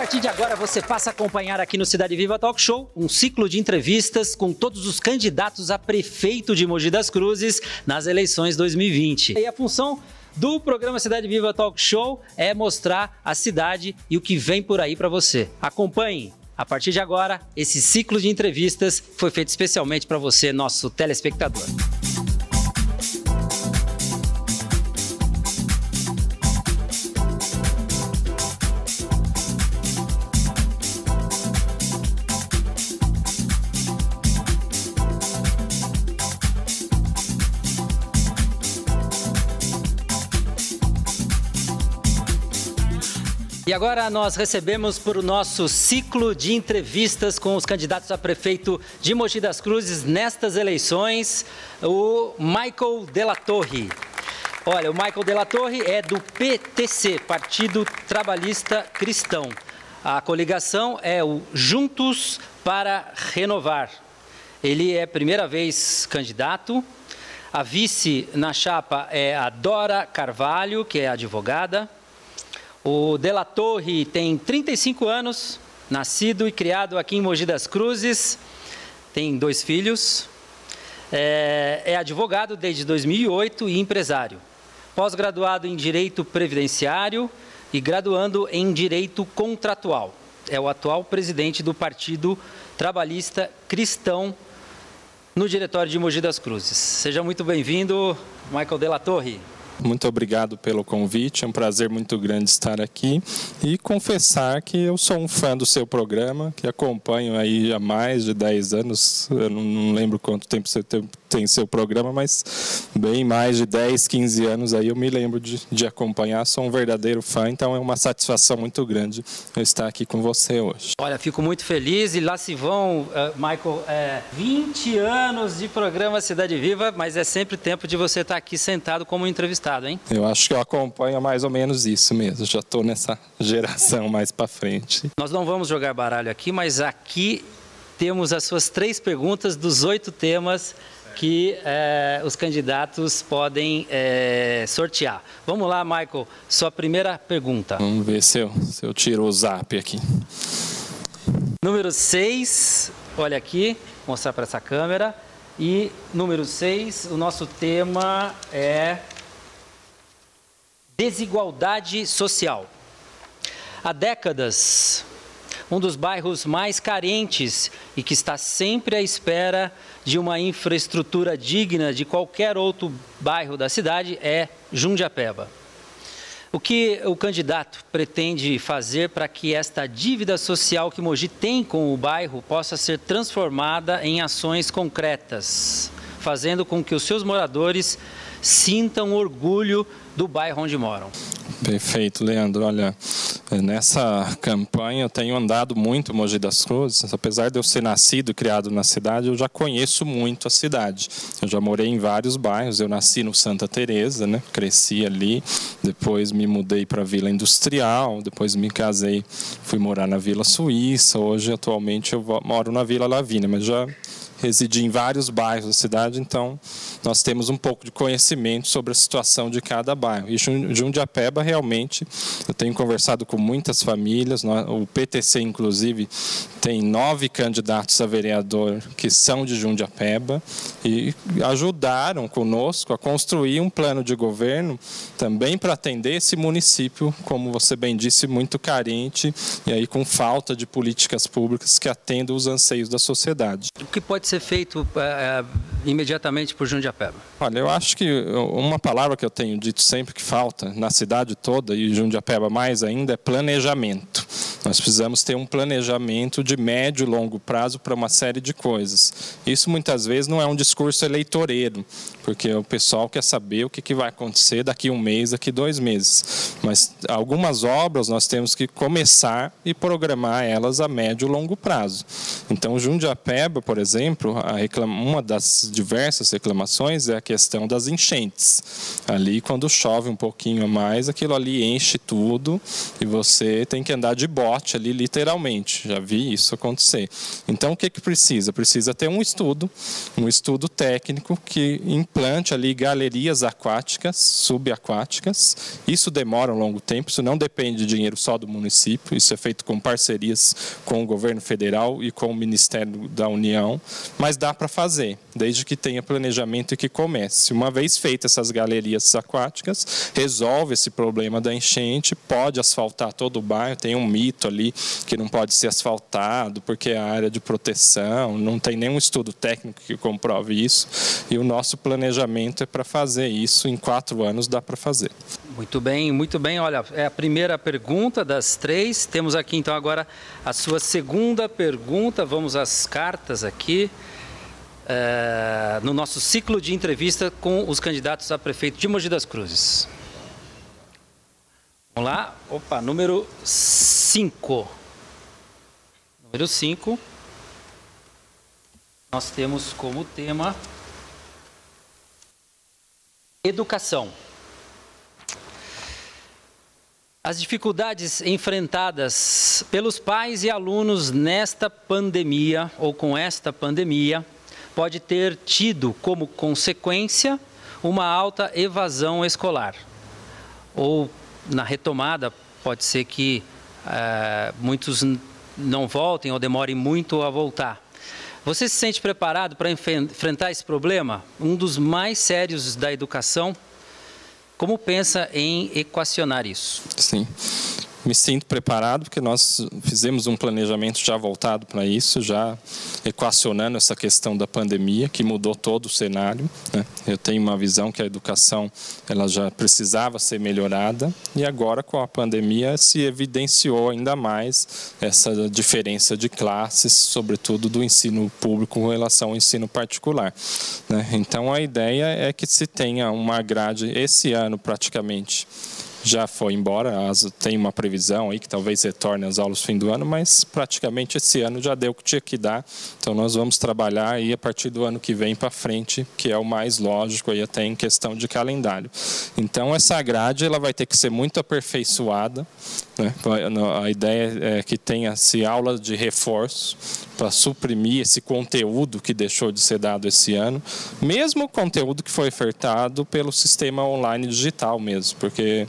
partir de agora você passa a acompanhar aqui no Cidade Viva Talk Show um ciclo de entrevistas com todos os candidatos a prefeito de Mogi das Cruzes nas eleições 2020. E a função do programa Cidade Viva Talk Show é mostrar a cidade e o que vem por aí para você. Acompanhe. A partir de agora, esse ciclo de entrevistas foi feito especialmente para você, nosso telespectador. E agora nós recebemos para o nosso ciclo de entrevistas com os candidatos a prefeito de Mogi das Cruzes nestas eleições, o Michael Della Torre. Olha, o Michael Della Torre é do PTC, Partido Trabalhista Cristão. A coligação é o Juntos para Renovar. Ele é primeira vez candidato. A vice na chapa é a Dora Carvalho, que é advogada. O Della Torre tem 35 anos, nascido e criado aqui em Mogi das Cruzes, tem dois filhos, é, é advogado desde 2008 e empresário. Pós-graduado em Direito Previdenciário e graduando em Direito Contratual. É o atual presidente do Partido Trabalhista Cristão no Diretório de Mogi das Cruzes. Seja muito bem-vindo, Michael Della Torre. Muito obrigado pelo convite, é um prazer muito grande estar aqui e confessar que eu sou um fã do seu programa, que acompanho aí há mais de 10 anos, eu não lembro quanto tempo você tem seu programa, mas bem mais de 10, 15 anos aí eu me lembro de, de acompanhar, sou um verdadeiro fã, então é uma satisfação muito grande estar aqui com você hoje. Olha, fico muito feliz e lá se vão, uh, Michael, é, 20 anos de programa Cidade Viva, mas é sempre tempo de você estar aqui sentado como entrevistado, hein? Eu acho que eu acompanho mais ou menos isso mesmo, já estou nessa geração mais para frente. Nós não vamos jogar baralho aqui, mas aqui temos as suas três perguntas dos oito temas que é, os candidatos podem é, sortear. Vamos lá, Michael, sua primeira pergunta. Vamos ver se eu, se eu tiro o zap aqui. Número 6, olha aqui, vou mostrar para essa câmera. E número 6, o nosso tema é desigualdade social. Há décadas, um dos bairros mais carentes e que está sempre à espera de uma infraestrutura digna de qualquer outro bairro da cidade é Jundiapeba. O que o candidato pretende fazer para que esta dívida social que Mogi tem com o bairro possa ser transformada em ações concretas, fazendo com que os seus moradores sintam orgulho do bairro onde moram? Perfeito, Leandro. Olha, nessa campanha eu tenho andado muito em Mogi das Cruzes. Apesar de eu ser nascido e criado na cidade, eu já conheço muito a cidade. Eu já morei em vários bairros. Eu nasci no Santa Teresa, né? Cresci ali. Depois me mudei para a Vila Industrial. Depois me casei, fui morar na Vila Suíça. Hoje, atualmente, eu moro na Vila Lavínia, mas já residi em vários bairros da cidade, então nós temos um pouco de conhecimento sobre a situação de cada bairro. E Jundiapeba, realmente, eu tenho conversado com muitas famílias, o PTC, inclusive, tem nove candidatos a vereador que são de Jundiapeba e ajudaram conosco a construir um plano de governo também para atender esse município, como você bem disse, muito carente e aí com falta de políticas públicas que atendam os anseios da sociedade. O que pode ser feito é, imediatamente por Jundiapeba? Olha, eu acho que uma palavra que eu tenho dito sempre que falta na cidade toda e Jundiapeba mais ainda é planejamento. Nós precisamos ter um planejamento de médio e longo prazo para uma série de coisas. Isso muitas vezes não é um discurso eleitoreiro, porque o pessoal quer saber o que vai acontecer daqui um mês, daqui dois meses. Mas algumas obras nós temos que começar e programar elas a médio e longo prazo. Então, Jundiapeba, por exemplo, uma das diversas reclamações é a questão das enchentes. Ali, quando chove um pouquinho a mais, aquilo ali enche tudo e você tem que andar de bola lote ali, literalmente. Já vi isso acontecer. Então, o que, que precisa? Precisa ter um estudo, um estudo técnico que implante ali galerias aquáticas, subaquáticas. Isso demora um longo tempo, isso não depende de dinheiro só do município, isso é feito com parcerias com o governo federal e com o Ministério da União, mas dá para fazer, desde que tenha planejamento e que comece. Uma vez feitas essas galerias aquáticas, resolve esse problema da enchente, pode asfaltar todo o bairro, tem um mito ali que não pode ser asfaltado porque é área de proteção, não tem nenhum estudo técnico que comprove isso, e o nosso planejamento é para fazer isso, em quatro anos dá para fazer. Muito bem, muito bem. Olha, é a primeira pergunta das três. Temos aqui então agora a sua segunda pergunta. Vamos às cartas aqui. É, no nosso ciclo de entrevista com os candidatos a prefeito de Mogi das Cruzes. Vamos lá. Opa, número 5. Número 5. Nós temos como tema educação. As dificuldades enfrentadas pelos pais e alunos nesta pandemia ou com esta pandemia pode ter tido como consequência uma alta evasão escolar. Ou na retomada, pode ser que é, muitos não voltem ou demorem muito a voltar. Você se sente preparado para enfrentar esse problema? Um dos mais sérios da educação como pensa em equacionar isso? Sim me sinto preparado porque nós fizemos um planejamento já voltado para isso, já equacionando essa questão da pandemia que mudou todo o cenário. Né? Eu tenho uma visão que a educação ela já precisava ser melhorada e agora com a pandemia se evidenciou ainda mais essa diferença de classes, sobretudo do ensino público com relação ao ensino particular. Né? Então a ideia é que se tenha uma grade esse ano praticamente já foi embora. Tem uma previsão aí que talvez retorne às aulas no fim do ano, mas praticamente esse ano já deu o que tinha que dar. Então nós vamos trabalhar aí a partir do ano que vem para frente, que é o mais lógico aí até em questão de calendário. Então essa grade ela vai ter que ser muito aperfeiçoada. Né? A ideia é que tenha-se aula de reforço para suprimir esse conteúdo que deixou de ser dado esse ano, mesmo o conteúdo que foi ofertado pelo sistema online digital mesmo, porque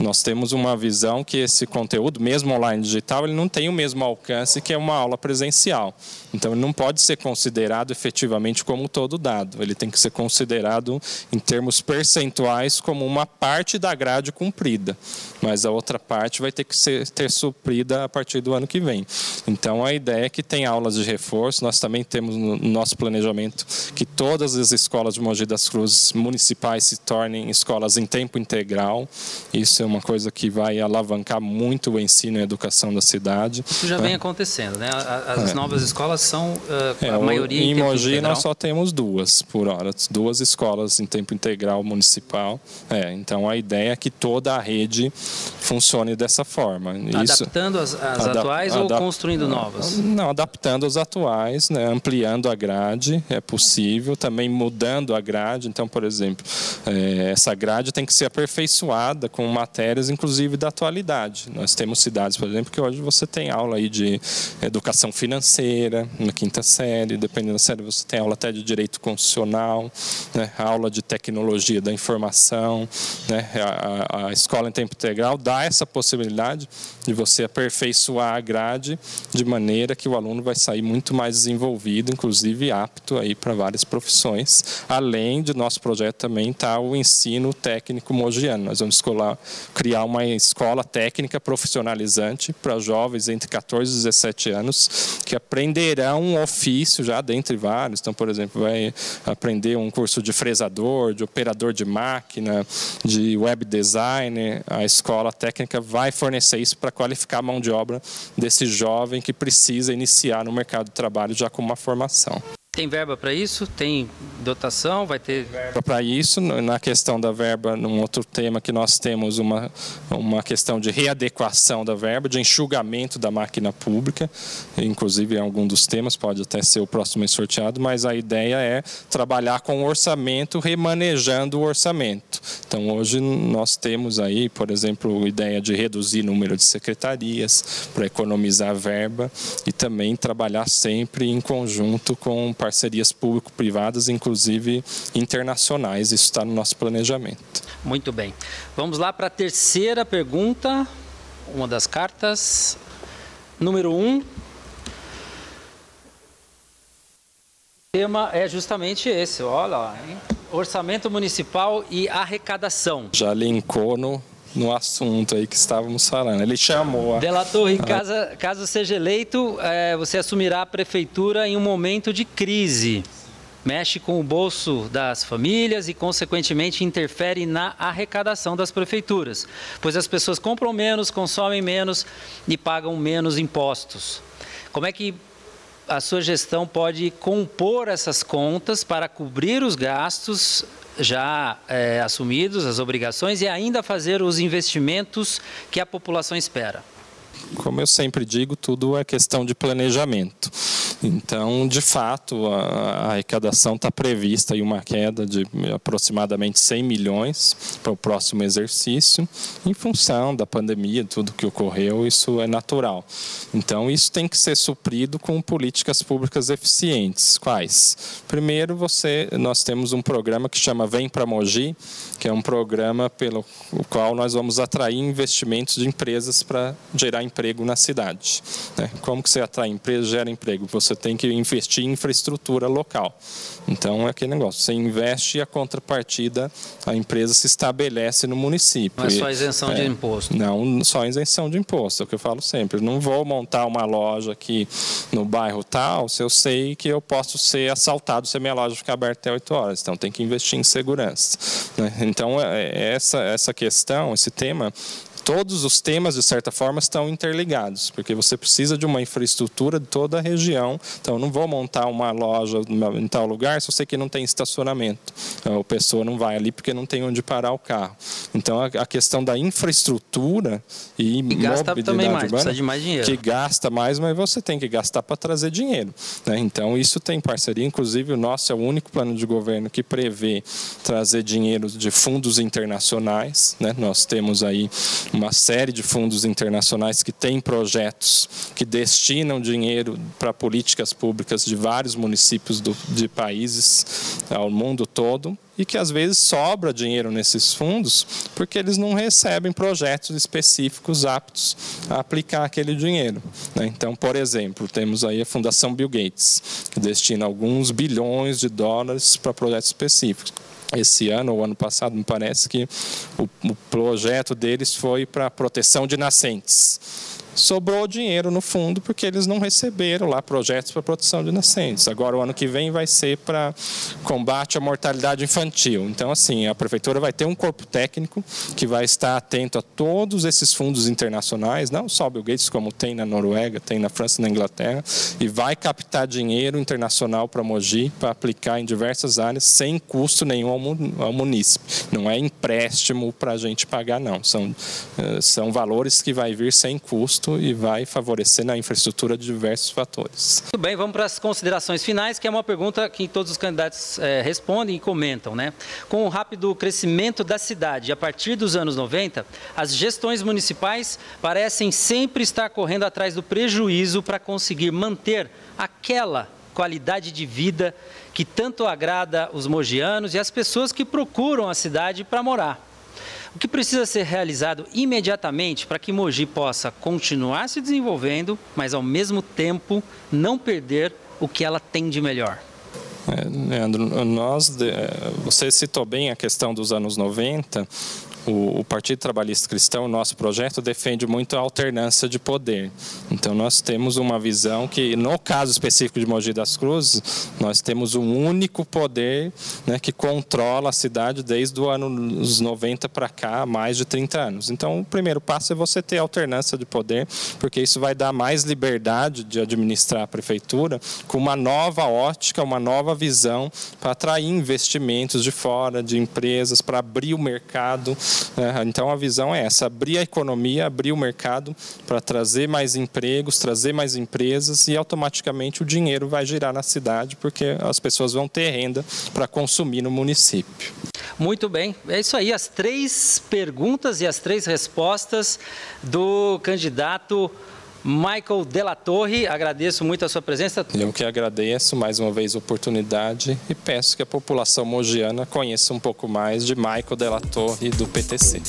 nós temos uma visão que esse conteúdo, mesmo online digital, ele não tem o mesmo alcance que é uma aula presencial. Então, ele não pode ser considerado efetivamente como todo dado. Ele tem que ser considerado em termos percentuais como uma parte da grade cumprida. Mas a outra parte vai ter que ser, ter suprida a partir do ano que vem. Então, a ideia é que tem aulas de reforço. Nós também temos no nosso planejamento que todas as escolas de Mogi das Cruzes municipais se tornem escolas em tempo integral. Isso é uma coisa que vai alavancar muito o ensino e a educação da cidade. Isso já vem né? acontecendo, né? As é. novas escolas são uh, é, a maioria em, em Mogi integral. nós só temos duas por hora, duas escolas em tempo integral municipal. É, então a ideia é que toda a rede funcione dessa forma. Adaptando as, as atuais ou construindo novas? Não, adaptando as atuais, né? ampliando a grade, é possível, também mudando a grade. Então, por exemplo, é, essa grade tem que ser aperfeiçoada com matérias, inclusive da atualidade. Nós temos cidades, por exemplo, que hoje você tem aula aí de educação financeira, na quinta série, dependendo da série você tem aula até de direito constitucional, né? aula de tecnologia da informação, né? a, a escola em tempo integral dá essa possibilidade de você aperfeiçoar a grade de maneira que o aluno vai sair muito mais desenvolvido, inclusive apto aí para várias profissões. Além de nosso projeto também está o ensino técnico mogiano. Nós vamos criar uma escola técnica profissionalizante para jovens entre 14 e 17 anos que aprenderão um ofício já dentre vários. Então, por exemplo, vai aprender um curso de fresador, de operador de máquina, de web designer. A escola técnica vai fornecer isso para qualificar a mão de obra desse jovem que precisa iniciar no mercado de trabalho já com uma formação. Tem verba para isso? Tem dotação? Vai ter verba para isso? Na questão da verba, num outro tema que nós temos uma, uma questão de readequação da verba, de enxugamento da máquina pública, inclusive em algum dos temas, pode até ser o próximo sorteado, mas a ideia é trabalhar com o orçamento, remanejando o orçamento. Então, hoje nós temos aí, por exemplo, a ideia de reduzir o número de secretarias para economizar verba e também trabalhar sempre em conjunto com parcerias público-privadas, inclusive internacionais. Isso está no nosso planejamento. Muito bem. Vamos lá para a terceira pergunta, uma das cartas. Número 1. Um. O tema é justamente esse, olha lá, hein? Orçamento municipal e arrecadação. Já linkou no, no assunto aí que estávamos falando. Ele chamou. Dela Torre, caso, caso seja eleito, é, você assumirá a prefeitura em um momento de crise. Mexe com o bolso das famílias e, consequentemente, interfere na arrecadação das prefeituras, pois as pessoas compram menos, consomem menos e pagam menos impostos. Como é que a sua gestão pode compor essas contas para cobrir os gastos já é, assumidos, as obrigações, e ainda fazer os investimentos que a população espera? Como eu sempre digo, tudo é questão de planejamento. Então, de fato, a, arrecadação está prevista em uma queda de aproximadamente 100 milhões para o próximo exercício, em função da pandemia, tudo que ocorreu, isso é natural. Então, isso tem que ser suprido com políticas públicas eficientes. Quais? Primeiro, você, nós temos um programa que chama Vem para Mogi, que é um programa pelo qual nós vamos atrair investimentos de empresas para gerar emprego na cidade. Né? Como que você atrai empresa, gera emprego? Você tem que investir em infraestrutura local. Então é aquele negócio, você investe e a contrapartida, a empresa se estabelece no município. Não é só isenção é, de imposto. Não, só isenção de imposto, é o que eu falo sempre. Eu não vou montar uma loja aqui no bairro tal, se eu sei que eu posso ser assaltado se a minha loja ficar aberta até 8 horas. Então tem que investir em segurança. Né? Então é, é essa, essa questão, esse tema, todos os temas, de certa forma, estão interligados, porque você precisa de uma infraestrutura de toda a região. Então, eu não vou montar uma loja em tal lugar se eu sei que não tem estacionamento. A pessoa não vai ali porque não tem onde parar o carro. Então, a questão da infraestrutura e, e gasta também mais, urbana, de mais dinheiro. Que gasta mais, mas você tem que gastar para trazer dinheiro. Né? Então, isso tem parceria. Inclusive, o nosso é o único plano de governo que prevê trazer dinheiro de fundos internacionais. Né? Nós temos aí uma série de fundos internacionais que têm projetos que destinam dinheiro para políticas públicas de vários municípios do, de países ao mundo todo e que às vezes sobra dinheiro nesses fundos porque eles não recebem projetos específicos aptos a aplicar aquele dinheiro. Né? Então, por exemplo, temos aí a Fundação Bill Gates, que destina alguns bilhões de dólares para projetos específicos esse ano ou ano passado, me parece que o, o projeto deles foi para proteção de nascentes sobrou dinheiro no fundo porque eles não receberam lá projetos para proteção de nascentes. Agora, o ano que vem vai ser para combate à mortalidade infantil. Então, assim, a prefeitura vai ter um corpo técnico que vai estar atento a todos esses fundos internacionais, não só Bill Gates, como tem na Noruega, tem na França na Inglaterra, e vai captar dinheiro internacional para Mogi para aplicar em diversas áreas sem custo nenhum ao munícipe. Não é empréstimo para a gente pagar, não. São, eh, são valores que vai vir sem custo e vai favorecer na infraestrutura de diversos fatores. Muito bem, vamos para as considerações finais, que é uma pergunta que todos os candidatos é, respondem e comentam. Né? Com o rápido crescimento da cidade a partir dos anos 90, as gestões municipais parecem sempre estar correndo atrás do prejuízo para conseguir manter aquela qualidade de vida que tanto agrada os mogianos e as pessoas que procuram a cidade para morar. O que precisa ser realizado imediatamente para que Mogi possa continuar se desenvolvendo, mas ao mesmo tempo não perder o que ela tem de melhor? É, Leandro, nós, você citou bem a questão dos anos 90, o, o Partido Trabalhista Cristão, o nosso projeto, defende muito a alternância de poder. Então, nós temos uma visão que, no caso específico de Mogi das Cruzes, nós temos um único poder né, que controla a cidade desde o ano 90 para cá, mais de 30 anos. Então, o primeiro passo é você ter alternância de poder, porque isso vai dar mais liberdade de administrar a prefeitura com uma nova ótica, uma nova visão para atrair investimentos de fora, de empresas, para abrir o mercado. Então, a visão é essa: abrir a economia, abrir o mercado para trazer mais empregos, trazer mais empresas e automaticamente o dinheiro vai girar na cidade, porque as pessoas vão ter renda para consumir no município. Muito bem, é isso aí, as três perguntas e as três respostas do candidato Michael Della Torre, agradeço muito a sua presença. Eu que agradeço mais uma vez a oportunidade e peço que a população mogiana conheça um pouco mais de Michael Della Torre do PTC.